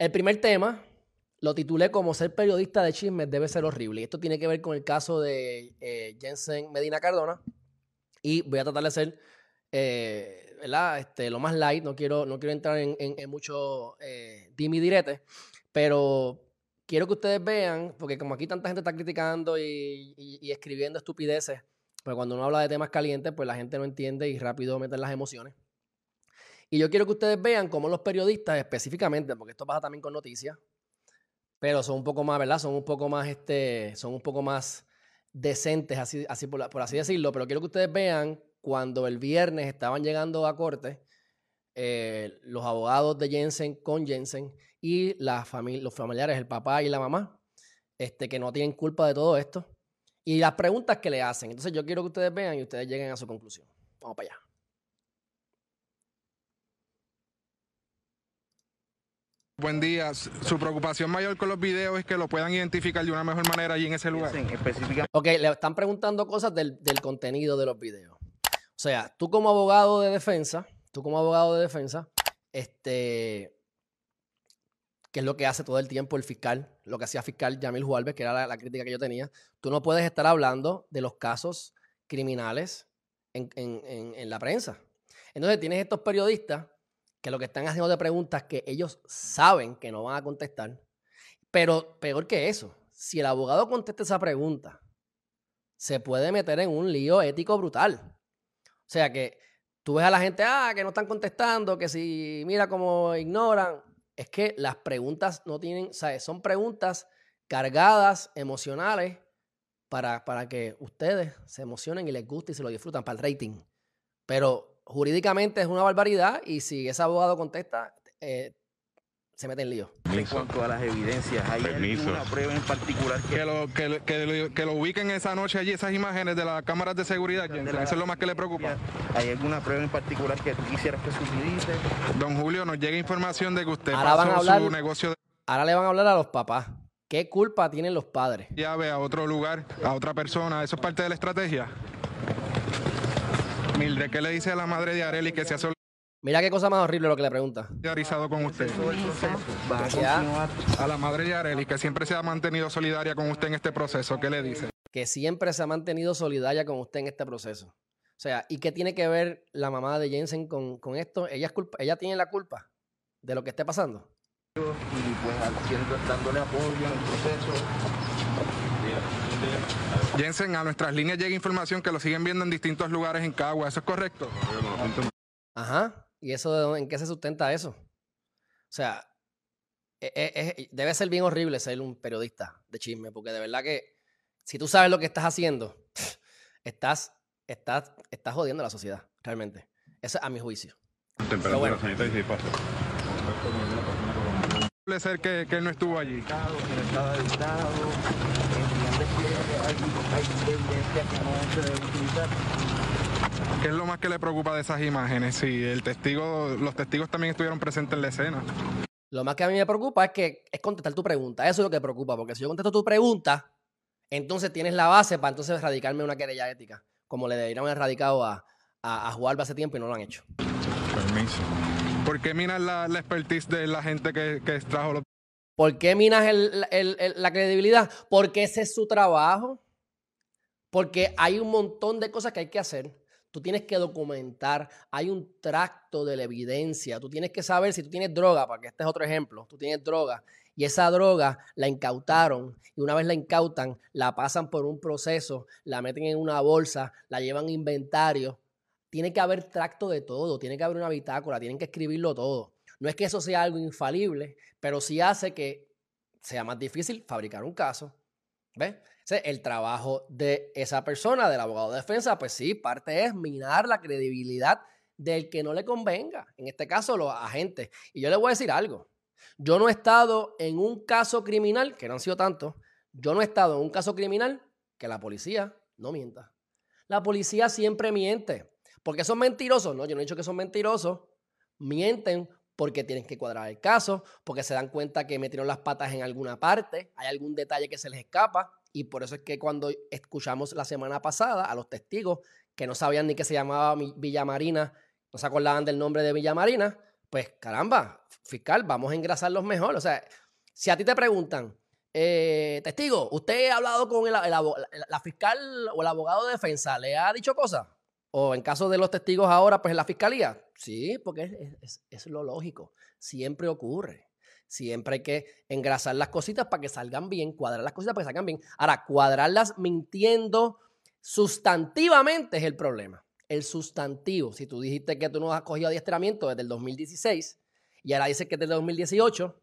El primer tema lo titulé como ser periodista de chismes debe ser horrible. Y esto tiene que ver con el caso de eh, Jensen Medina Cardona. Y voy a tratar de ser eh, Este, lo más light. No quiero, no quiero entrar en, mucho eh, dimi direte. Pero quiero que ustedes vean, porque como aquí tanta gente está criticando y, escribiendo estupideces, pues cuando uno habla de temas calientes, pues la gente no entiende y rápido meten las emociones. Y yo quiero que ustedes vean cómo los periodistas específicamente, porque esto pasa también con noticias, pero son un poco más, ¿verdad? Son un poco más, este, son un poco más decentes, así, así por, así decirlo, pero quiero que ustedes vean cuando el viernes estaban llegando a corte eh, los abogados de Jensen con Jensen y los familiares, el papá y la mamá, este, que no tienen culpa de todo esto, y las preguntas que le hacen. Entonces yo quiero que ustedes vean y ustedes lleguen a su conclusión. Vamos para allá. Buen día. Su preocupación mayor con los videos es que lo puedan identificar de una mejor manera allí en ese lugar. Ok, le están preguntando cosas del, contenido de los videos. O sea, tú como abogado de defensa, tú como abogado de defensa, este, que es lo que hace todo el tiempo el fiscal, lo que hacía fiscal Yamil Juárez, que era la, crítica que yo tenía, tú no puedes estar hablando de los casos criminales en, en la prensa. Entonces tienes estos periodistas que lo que están haciendo de preguntas que ellos saben que no van a contestar. Pero peor que eso, si el abogado contesta esa pregunta, se puede meter en un lío ético brutal. O sea que tú ves a la gente, ah, que no están contestando, que si mira cómo ignoran. Es que las preguntas no tienen, ¿sabes? Son preguntas cargadas, emocionales, para, para que ustedes se emocionen y les guste y se lo disfrutan para el rating. Pero jurídicamente es una barbaridad y si ese abogado contesta, eh, se mete en lío. En cuanto a las evidencias, ¿hay alguna prueba en particular que... Que lo, ubiquen esa noche allí, esas imágenes de las cámaras de seguridad? Eso es lo más que le preocupa. ¿Hay alguna prueba en particular que tú quisieras que se utilice? Don Julio, nos llega información de que usted pasó su negocio... Ahora le van a hablar a los papás. ¿Qué culpa tienen los padres? Ya ve a otro lugar, a otra persona. ¿Eso es parte de la estrategia? Mildred, ¿qué le dice a la madre de Areli que se ha Mira qué cosa más horrible lo que le pregunta. solidarizado con usted? A la madre de Areli, que siempre se ha mantenido solidaria con usted en este proceso, ¿qué le dice? Que siempre se ha mantenido solidaria con usted en este proceso. O sea, ¿y qué tiene que ver la mamá de Jensen con, esto? ¿Ella, es culpa, ¿Ella tiene la culpa de lo que esté pasando? Y pues haciendo, dándole apoyo en el proceso. Jensen, a nuestras líneas llega información que lo siguen viendo en distintos lugares en Cagua. ¿Eso es correcto? Ajá. ¿Y eso en qué se sustenta eso? O sea, e, e, debe ser bien horrible ser un periodista de chisme, porque de verdad que si tú sabes lo que estás haciendo, estás, estás, estás jodiendo a la sociedad, realmente. Eso es a mi juicio. Temperatura bueno. sanitaria y Puede ser que, que él no estuvo allí. ¿Qué es lo más que le preocupa de esas imágenes? Si el testigo, los testigos también estuvieron presentes en la escena. Lo más que a mí me preocupa es que es contestar tu pregunta. Eso es lo que preocupa, porque si yo contesto tu pregunta, entonces tienes la base para entonces erradicarme una querella ética, como le deberían haber erradicado a, a, a hace tiempo y no lo han hecho. Permiso. ¿Por qué minas la, expertise de la gente que, que extrajo los ¿Por qué minas la credibilidad? Porque ese es su trabajo. Porque hay un montón de cosas que hay que hacer. Tú tienes que documentar, hay un tracto de la evidencia. Tú tienes que saber si tú tienes droga, porque este es otro ejemplo. Tú tienes droga y esa droga la incautaron y una vez la incautan, la pasan por un proceso, la meten en una bolsa, la llevan a inventario. Tiene que haber tracto de todo, tiene que haber una bitácora, tienen que escribirlo todo. No es que eso sea algo infalible, pero sí hace que sea más difícil fabricar un caso. ¿Ves? El trabajo de esa persona, del abogado de defensa, pues sí, parte es minar la credibilidad del que no le convenga. En este caso, los agentes. Y yo le voy a decir algo. Yo no he estado en un caso criminal, que no han sido tantos, yo no he estado en un caso criminal que la policía no mienta. La policía siempre miente. Porque son mentirosos. No, yo no he dicho que son mentirosos. Mienten porque tienen que cuadrar el caso, porque se dan cuenta que metieron las patas en alguna parte, hay algún detalle que se les escapa, y por eso es que cuando escuchamos la semana pasada a los testigos que no sabían ni que se llamaba Villa Marina, no se acordaban del nombre de Villa Marina, pues caramba, fiscal, vamos a engrasarlos mejor. O sea, si a ti te preguntan, eh, testigo, ¿usted ha hablado con la, la fiscal o el abogado de defensa? ¿Le ha dicho cosas? O en caso de los testigos ahora, pues en la fiscalía. Sí, porque es, lo lógico. Siempre ocurre. Siempre hay que engrasar las cositas para que salgan bien, cuadrar las cositas para que salgan bien. Ahora, cuadrarlas mintiendo sustantivamente es el problema. El sustantivo. Si tú dijiste que tú no has cogido adiestramiento desde el 2016 y ahora dices que es desde el 2018,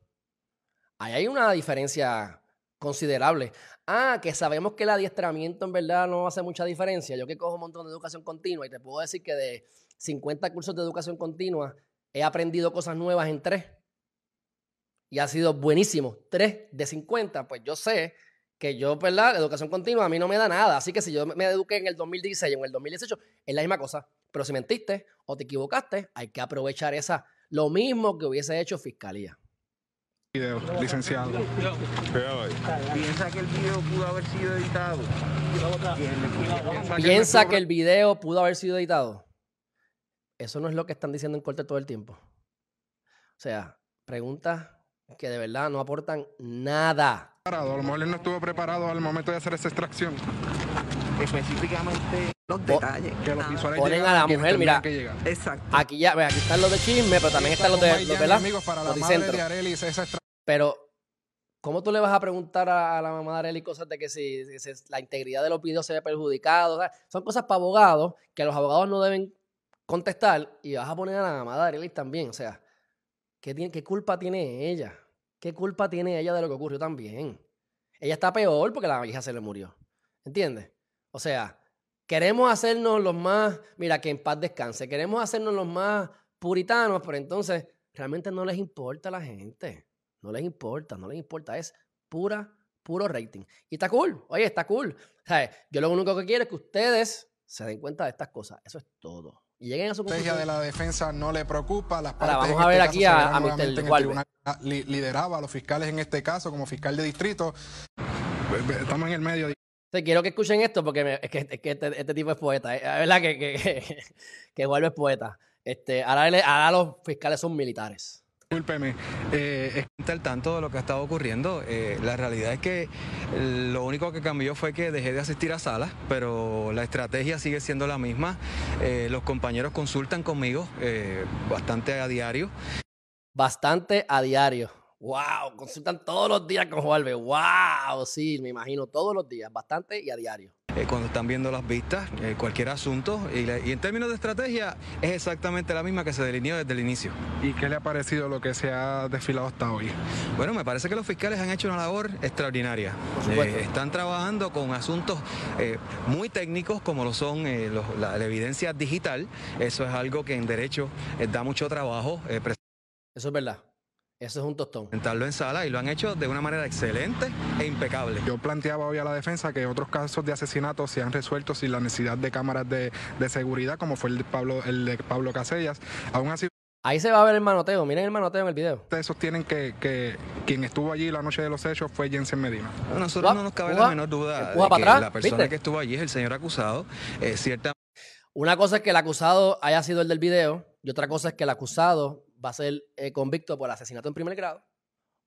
ahí hay una diferencia considerable. Ah, que sabemos que el adiestramiento en verdad no hace mucha diferencia. Yo que cojo un montón de educación continua y te puedo decir que de 50 cursos de educación continua he aprendido cosas nuevas en tres y ha sido buenísimo. Tres de 50, pues yo sé que yo, ¿verdad? Educación continua a mí no me da nada. Así que si yo me eduqué en el 2016 o en el 2018, es la misma cosa. Pero si mentiste o te equivocaste, hay que aprovechar esa. Lo mismo que hubiese hecho Fiscalía. Video, licenciado. Piensa que el video pudo haber sido editado. Piensa que el video pudo haber sido editado. Eso no es lo que están diciendo en corte todo el tiempo. O sea, preguntas que de verdad no aportan nada. A lo mejor él no estuvo preparado al momento de hacer esa extracción. Específicamente Los Que detalles. los nada. visuales Ponen a la mujer, mira. que. Exacto. Aquí ya, ve, aquí están los de chisme, pero también están los de, los, Mayani, ¿verdad? amigos, para la Los madre dicentro. de extra- Pero, ¿cómo tú le vas a preguntar a, a la mamá de Arely cosas de que si, si- si la integridad de los videos se ve perjudicado? O sea, son cosas para abogados que los abogados no deben contestar y vas a poner a la mamá de Arely también. O sea, ¿qué, tiene, ¿qué culpa tiene ella? ¿Qué culpa tiene ella de lo que ocurrió también? Ella está peor porque la hija se le murió. ¿Entiendes? O sea, queremos hacernos los más, mira, que en paz descanse, queremos hacernos los más puritanos, pero entonces realmente no les importa a la gente. No les importa, no les importa. Es pura, puro rating. Y está cool. Oye, está cool. ¿Sabes? Yo lo único que quiero es que ustedes se den cuenta de estas cosas. Eso es todo. Y lleguen a su estrategia conclusión. de la defensa no le preocupa. Las Ahora, vamos a ver este aquí caso a- a Mr. tribunal. Li- lideraba a los fiscales en este caso como fiscal de distrito. Estamos en el medio. Te quiero que escuchen esto porque me- es que, es que este, este tipo es poeta. ¿eh? Es verdad que, que, que, vuelve poeta. Este, ahora, le- ahora los fiscales son militares. Discúlpeme. Eh, Está al tanto de lo que ha estado ocurriendo. Eh, la realidad es que eh, lo único que cambió fue que dejé de asistir a salas, pero la estrategia sigue siendo la misma. Eh, los compañeros consultan conmigo bastante a diario. Bastante a diario. ¡Wow! Consultan todos los días con Juárez. ¡Wow! Sí, me imagino, todos los días. Bastante y a diario. eh, cuando están viendo las vistas, eh, cualquier asunto. Y, la- y en términos de estrategia, es exactamente la misma que se delineó desde el inicio. ¿Y qué le ha parecido lo que se ha desfilado hasta hoy? Bueno, me parece que los fiscales han hecho una labor extraordinaria. Eh, están trabajando con asuntos eh, muy técnicos como lo son eh, los- la, la evidencia digital. Eso es algo que en derecho eh, da mucho trabajo eh, Eso es verdad. Eso es un tostón. presentarlo en sala y lo han hecho de una manera excelente e impecable. Yo planteaba hoy a la defensa que otros casos de asesinato se han resuelto sin la necesidad de cámaras de, de seguridad, como fue el de Pablo, el de Pablo Casellas. Aún así, Ahí se va a ver el manoteo. Miren el manoteo en el video. ustedes sostienen que, que quien estuvo allí la noche de los hechos fue Jensen Medina. A nosotros no nos cabe la menor duda de para que atrás, la persona ¿viste? que estuvo allí es el señor acusado. Eh, cierta Una cosa es que el acusado haya sido el del video y otra cosa es que el acusado va a ser eh, convicto por asesinato en primer grado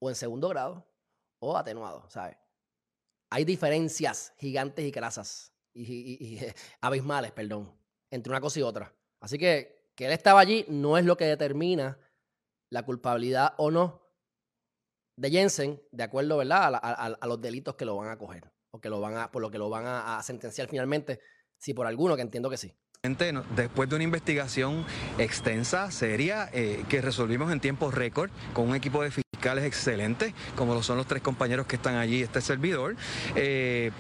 o en segundo grado o atenuado, ¿sabes? Hay diferencias gigantes y crasas y, abismales, perdón, entre una cosa y otra. Así que que él estaba allí no es lo que determina la culpabilidad o no de Jensen, de acuerdo, ¿verdad? A, los delitos que lo van a coger o que lo van a, por lo que lo van a sentenciar finalmente, si por alguno, que entiendo que sí. Después de una investigación extensa, seria, eh, que resolvimos en tiempo récord con un equipo de fiscales excelentes, como lo son los tres compañeros que están allí, este servidor, eh,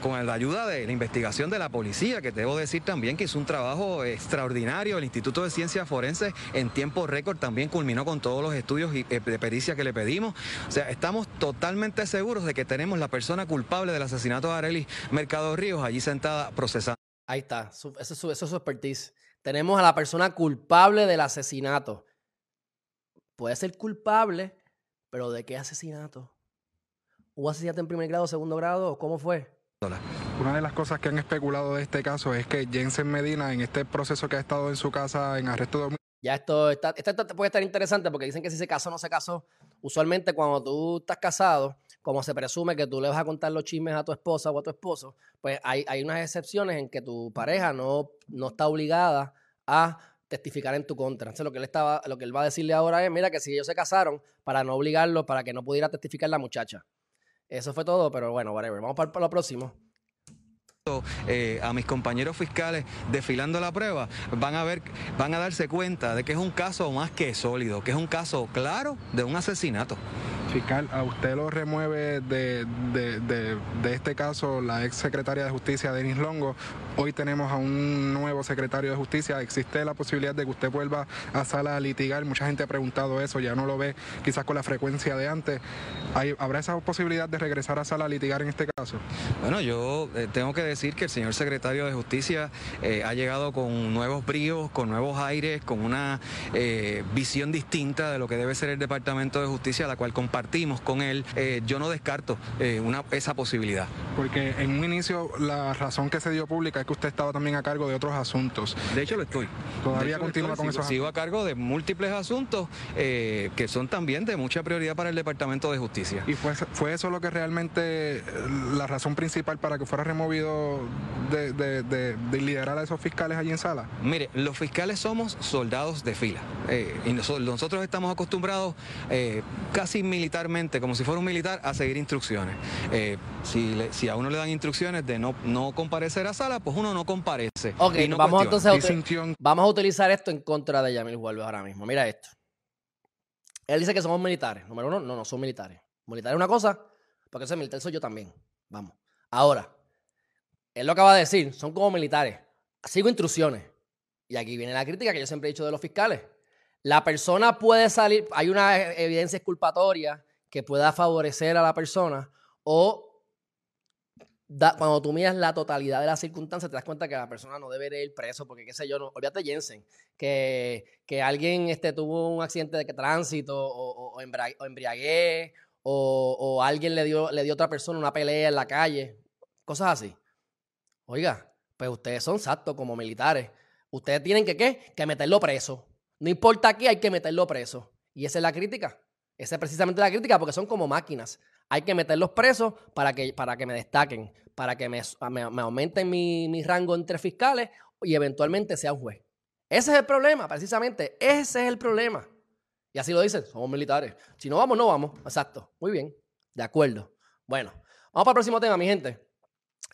con la ayuda de la investigación de la policía, que debo decir también que hizo un trabajo extraordinario, el Instituto de Ciencias Forenses en tiempo récord también culminó con todos los estudios y, eh, de pericia que le pedimos. O sea, estamos totalmente seguros de que tenemos la persona culpable del asesinato de Arelis Mercado Ríos allí sentada procesando. Ahí está, eso, es su, eso es su expertise. Tenemos a la persona culpable del asesinato. Puede ser culpable, pero ¿de qué asesinato? ¿Hubo asesinato en primer grado, segundo grado? ¿Cómo fue? Una de las cosas que han especulado de este caso es que Jensen Medina, en este proceso que ha estado en su casa en arresto Ya esto, está, esto, esto puede estar interesante porque dicen que si se casó o no se casó, usualmente cuando tú estás casado, como se presume que tú le vas a contar los chismes a tu esposa o a tu esposo, pues hay, hay unas excepciones en que tu pareja no, no está obligada a testificar en tu contra. Entonces lo que él estaba, lo que él va a decirle ahora es, mira que si ellos se casaron, para no obligarlo, para que no pudiera testificar la muchacha. Eso fue todo, pero bueno, whatever. Vamos para, lo próximo. Eh, a mis compañeros fiscales desfilando la prueba, van a ver, van a darse cuenta de que es un caso más que sólido, que es un caso claro de un asesinato. Fiscal, a usted lo remueve de, de, de, este caso la ex secretaria de Justicia, Denis Longo. Hoy tenemos a un nuevo secretario de Justicia. ¿Existe la posibilidad de que usted vuelva a sala a litigar? Mucha gente ha preguntado eso, ya no lo ve quizás con la frecuencia de antes. ¿Hay, ¿Habrá esa posibilidad de regresar a sala a litigar en este caso? Bueno, yo eh, tengo que decir que el señor secretario de Justicia eh, ha llegado con nuevos bríos, con nuevos aires, con una eh, visión distinta de lo que debe ser el Departamento de Justicia, la cual compartimos compartimos con él, eh, yo no descarto eh, una, esa posibilidad. Porque en un inicio la razón que se dio pública es que usted estaba también a cargo de otros asuntos. De hecho lo estoy. Todavía hecho, continúa estoy, con sigo, esos Sigo a cargo de múltiples asuntos eh, que son también de mucha prioridad para el Departamento de Justicia. ¿Y fue, fue eso lo que realmente, la razón principal para que fuera removido de, de, de, de liderar a esos fiscales allí en sala? Mire, los fiscales somos soldados de fila. Y nosotros, nosotros, estamos acostumbrados casi militarmente, como si fuera un militar, a seguir instrucciones. Eh, si, le, si, a uno le dan instrucciones de no, no comparecer a sala, pues uno no comparece. Ok, no vamos entonces a, vamos a utilizar esto en contra de Yamil Huelves ahora mismo. Mira esto. Él dice que somos militares. Número uno, no, no son militares. Militar es una cosa, porque ese militar soy yo también. Vamos. Ahora, él lo acaba de decir, son como militares. Sigo instrucciones. Y aquí viene la crítica que yo siempre he dicho de los fiscales. La persona puede salir, hay una evidencia exculpatoria que pueda favorecer a la persona o cuando tú miras la totalidad de las circunstancias te das cuenta que la persona no debe ir preso porque qué sé yo, no, olvídate Jensen, que, que alguien este, tuvo un accidente de tránsito o, o, o o, alguien le dio, le dio a otra persona una pelea en la calle, cosas así. Oiga, pues ustedes son exactos como militares. Ustedes tienen que, ¿qué? Que meterlo preso. No importa aquí, hay que meterlo preso. Y esa es la crítica. Esa es precisamente la crítica porque son como máquinas. Hay que meterlos presos para que, para que me destaquen, para que me, me, me aumenten mi, mi, rango entre fiscales y eventualmente sea un juez. Ese es el problema, precisamente. Ese es el problema. Y así lo dicen, somos militares. Si no vamos, no vamos. Exacto. Muy bien. De acuerdo. Bueno, vamos para el próximo tema, mi gente.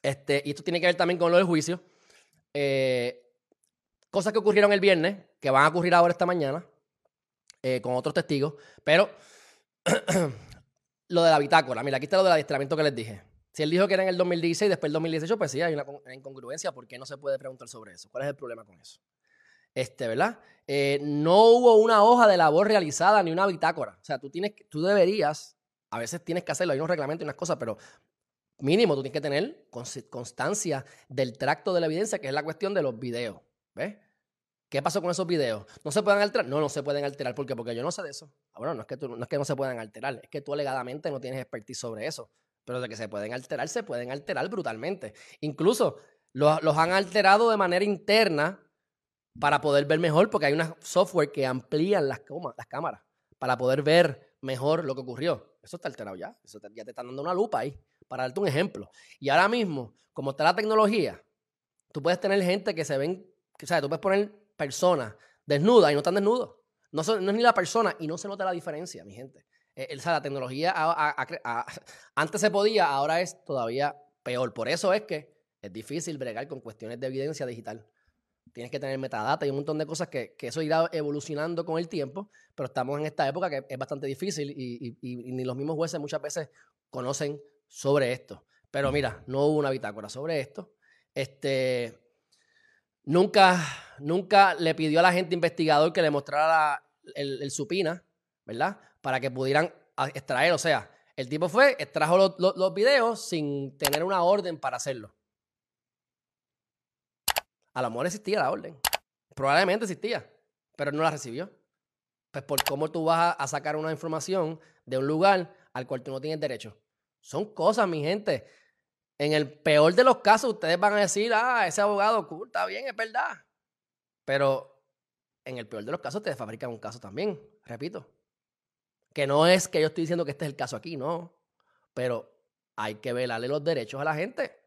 Este, y esto tiene que ver también con lo del juicio. Eh, cosas que ocurrieron el viernes, que van a ocurrir ahora esta mañana, eh, con otros testigos, pero lo de la bitácora, mira, aquí está lo del adiestramiento que les dije. Si él dijo que era en el 2016, después del 2018, pues sí, hay una, una, incongruencia. ¿Por qué no se puede preguntar sobre eso? ¿Cuál es el problema con eso? Este, ¿verdad? Eh, no hubo una hoja de labor realizada ni una bitácora. O sea, tú, tienes, tú deberías, a veces tienes que hacerlo, hay unos reglamentos y unas cosas, pero mínimo tú tienes que tener constancia del tracto de la evidencia, que es la cuestión de los videos. ¿Ves? ¿Qué pasó con esos videos? ¿No se pueden alterar? No, no se pueden alterar. ¿Por qué? Porque yo no sé de eso. Ah, bueno, no es, que no es que no se puedan alterar, es que tú alegadamente no tienes expertise sobre eso. Pero de que se pueden alterar, se pueden alterar brutalmente. Incluso los, los han alterado de manera interna para poder ver mejor, porque hay una software que amplían las, las cámaras para poder ver mejor lo que ocurrió. Eso está alterado ya. Eso ya te están dando una lupa ahí, para darte un ejemplo. Y ahora mismo, como está la tecnología, tú puedes tener gente que se ven, o sea, tú puedes poner personas desnudas y no están desnudos. No, son, no, es ni la persona y no se nota la diferencia, mi gente. Eh, o sea, la tecnología antes se podía, ahora es todavía peor. Por eso es que es difícil bregar con cuestiones de evidencia digital. Tienes que tener metadata y un montón de cosas que, eso irá evolucionando con el tiempo, pero estamos en esta época que es bastante difícil y, y, y ni los mismos jueces muchas veces conocen sobre esto. Pero mira, no hubo una bitácora sobre esto. Este, Nunca, nunca le pidió a la gente investigador que le mostrara el, supina, ¿verdad? Para que pudieran extraer. O sea, el tipo fue, extrajo los, los, los videos sin tener una orden para hacerlo. A lo mejor existía la orden. Probablemente existía, pero no la recibió. Pues por cómo tú vas a sacar una información de un lugar al cual tú no tienes derecho. Son cosas, mi gente. En el peor de los casos, ustedes van a decir, ah, ese abogado, cool, está bien, es verdad. Pero en el peor de los casos te fabrican un caso también, repito. Que no es que yo estoy diciendo que este es el caso aquí, no. Pero hay que velarle los derechos a la gente.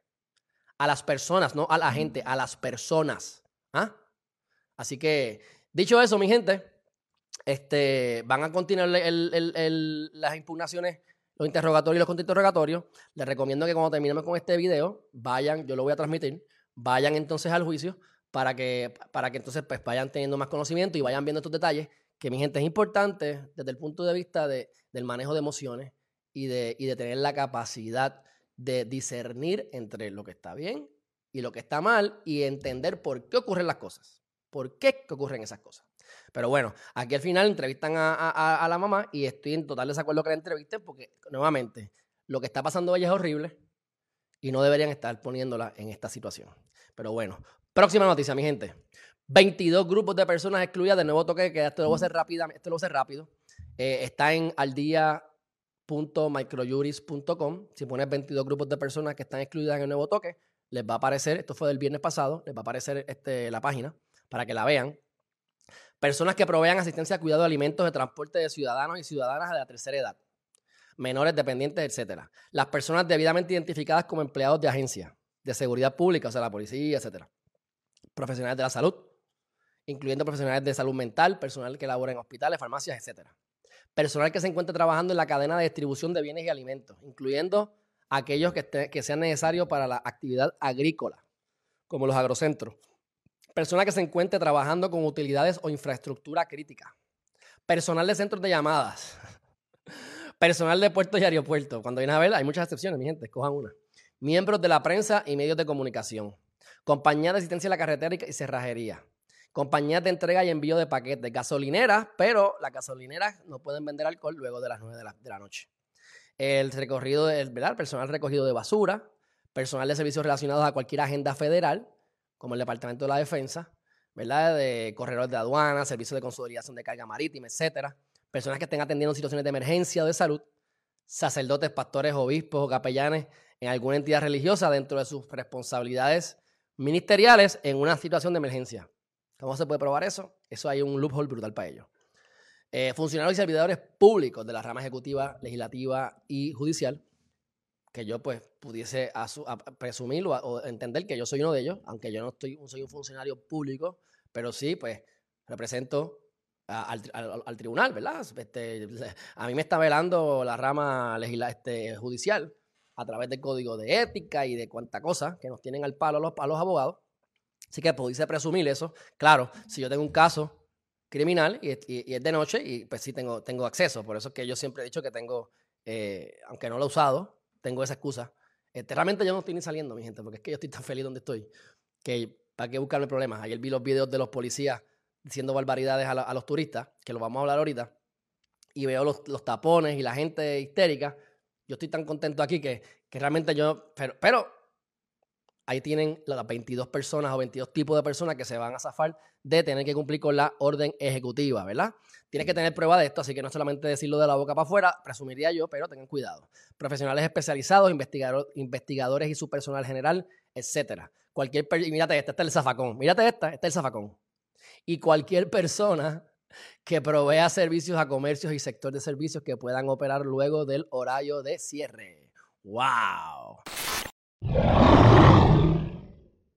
A las personas, no a la gente, a las personas. ¿Ah? Así que, dicho eso, mi gente, este, van a continuar las impugnaciones, los interrogatorios y los contrainterrogatorios. Les recomiendo que cuando terminemos con este video, vayan, yo lo voy a transmitir, vayan entonces al juicio para que, para que entonces pues, vayan teniendo más conocimiento y vayan viendo estos detalles, que mi gente es importante desde el punto de vista de, del manejo de emociones y de, y de tener la capacidad de discernir entre lo que está bien y lo que está mal y entender por qué ocurren las cosas. ¿Por qué ocurren esas cosas? Pero bueno, aquí al final entrevistan a, la mamá y estoy en total desacuerdo que la entrevisten porque, nuevamente, lo que está pasando ella es horrible y no deberían estar poniéndola en esta situación. Pero bueno, próxima noticia, mi gente. 22 grupos de personas excluidas del nuevo toque que esto lo voy a hacer rápido. Esto lo voy a hacer rápido. Eh, está en aldía.microjuris.com. Si pones 22 grupos de personas que están excluidas en el nuevo toque, les va a aparecer, esto fue del viernes pasado, les va a aparecer este, la página para que la vean. Personas que provean asistencia cuidado de alimentos de transporte de ciudadanos y ciudadanas de la tercera edad, menores dependientes, etc. Las personas debidamente identificadas como empleados de agencias de seguridad pública, o sea, la policía, etc. Profesionales de la salud, incluyendo profesionales de salud mental, personal que labora en hospitales, farmacias, etc. Personal que se encuentre trabajando en la cadena de distribución de bienes y alimentos, incluyendo aquellos que, que sean necesarios para la actividad agrícola, como los agrocentros. Personal que se encuentre trabajando con utilidades o infraestructura crítica. Personal de centros de llamadas. Personal de puertos y aeropuertos. Cuando viene a ver, hay muchas excepciones, mi gente, escojan una. Miembros de la prensa y medios de comunicación. Compañías de asistencia a la carretera y cerrajería. Compañías de entrega y envío de paquetes. Gasolineras, pero las gasolineras no pueden vender alcohol luego de las 9 de la noche el recorrido, del personal recogido de basura, personal de servicios relacionados a cualquier agenda federal, como el Departamento de la Defensa, ¿verdad? de corredores de aduana, servicios de consolidación de carga marítima, etcétera, personas que estén atendiendo situaciones de emergencia o de salud, sacerdotes, pastores, obispos o capellanes en alguna entidad religiosa dentro de sus responsabilidades ministeriales en una situación de emergencia. ¿Cómo se puede probar eso? Eso hay un loophole brutal para ello. Eh, funcionarios y servidores públicos de la rama ejecutiva, legislativa y judicial, que yo pues pudiese presumir o, entender que yo soy uno de ellos, aunque yo no estoy, soy un funcionario público, pero sí pues represento al, tribunal, ¿verdad? Este, a mí me está velando la rama este, judicial a través del código de ética y de cuánta cosa que nos tienen al palo los, a los abogados. Así que pudiese presumir eso. Claro, si yo tengo un caso criminal y, es de noche y pues sí tengo, tengo acceso. Por eso es que yo siempre he dicho que tengo, eh, aunque no lo he usado, tengo esa excusa. Este, realmente yo no estoy ni saliendo, mi gente, porque es que yo estoy tan feliz donde estoy que para qué buscarme problemas. Ayer vi los videos de los policías diciendo barbaridades a, los turistas, que lo vamos a hablar ahorita, y veo los, tapones y la gente histérica. Yo estoy tan contento aquí que, que realmente yo, pero, pero ahí tienen las 22 personas o 22 tipos de personas que se van a zafar de tener que cumplir con la orden ejecutiva, ¿verdad? Tienes que tener prueba de esto, así que no solamente decirlo de la boca para afuera, presumiría yo, pero tengan cuidado. Profesionales especializados, investigadores y su personal general, etcétera. Cualquier, mírate esta, este es el zafacón. Mírate esta, este es el zafacón. Y cualquier persona que provea servicios a comercios y sector de servicios que puedan operar luego del horario de cierre. ¡Wow!